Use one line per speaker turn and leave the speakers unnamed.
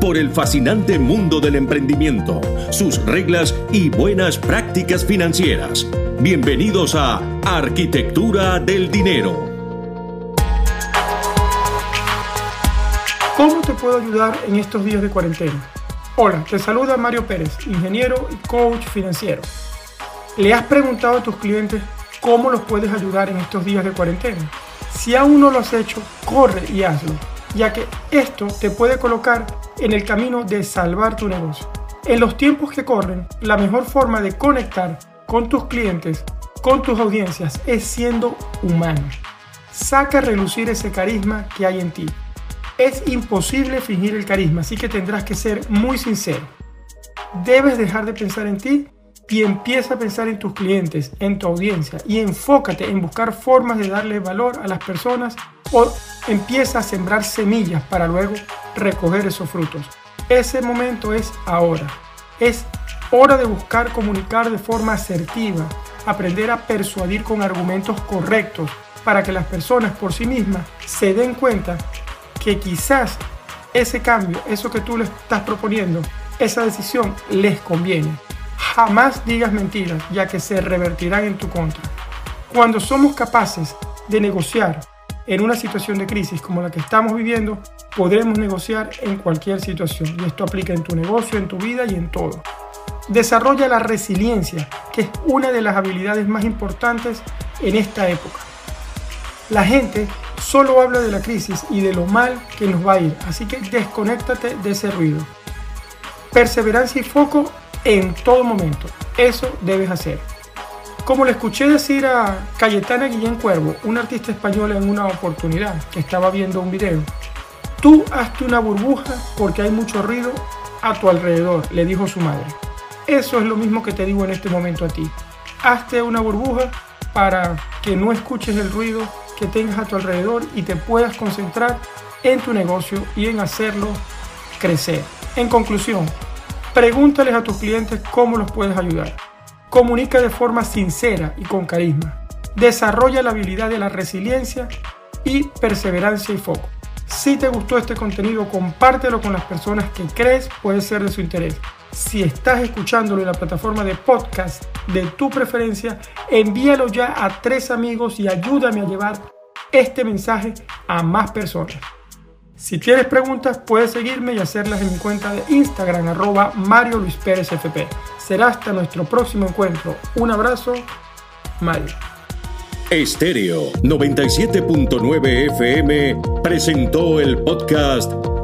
por el fascinante mundo del emprendimiento, sus reglas y buenas prácticas financieras. Bienvenidos a Arquitectura del Dinero.
¿Cómo te puedo ayudar en estos días de cuarentena? Hola, te saluda Mario Pérez, ingeniero y coach financiero. ¿Le has preguntado a tus clientes cómo los puedes ayudar en estos días de cuarentena? Si aún no lo has hecho, corre y hazlo ya que esto te puede colocar en el camino de salvar tu negocio. En los tiempos que corren, la mejor forma de conectar con tus clientes, con tus audiencias, es siendo humano. Saca a relucir ese carisma que hay en ti. Es imposible fingir el carisma, así que tendrás que ser muy sincero. Debes dejar de pensar en ti y empieza a pensar en tus clientes, en tu audiencia y enfócate en buscar formas de darle valor a las personas o empieza a sembrar semillas para luego recoger esos frutos. Ese momento es ahora. Es hora de buscar comunicar de forma asertiva, aprender a persuadir con argumentos correctos para que las personas por sí mismas se den cuenta que quizás ese cambio, eso que tú les estás proponiendo, esa decisión les conviene. Jamás digas mentiras, ya que se revertirán en tu contra. Cuando somos capaces de negociar en una situación de crisis como la que estamos viviendo, podremos negociar en cualquier situación. Y esto aplica en tu negocio, en tu vida y en todo. Desarrolla la resiliencia, que es una de las habilidades más importantes en esta época. La gente solo habla de la crisis y de lo mal que nos va a ir, así que desconéctate de ese ruido. Perseverancia y foco en todo momento. Eso debes hacer. Como le escuché decir a Cayetana Guillén Cuervo, una artista española en una oportunidad estaba viendo un video, tú hazte una burbuja porque hay mucho ruido a tu alrededor, le dijo su madre. Eso es lo mismo que te digo en este momento a ti. Hazte una burbuja para que no escuches el ruido que tengas a tu alrededor y te puedas concentrar en tu negocio y en hacerlo crecer. En conclusión, Pregúntales a tus clientes cómo los puedes ayudar. Comunica de forma sincera y con carisma. Desarrolla la habilidad de la resiliencia y perseverancia y foco. Si te gustó este contenido, compártelo con las personas que crees puede ser de su interés. Si estás escuchándolo en la plataforma de podcast de tu preferencia, envíalo ya a tres amigos y ayúdame a llevar este mensaje a más personas. Si tienes preguntas, puedes seguirme y hacerlas en mi cuenta de Instagram, arroba Mario Luis Pérez FP. Será hasta nuestro próximo encuentro. Un abrazo, Mario.
Estéreo 97.9 FM presentó el podcast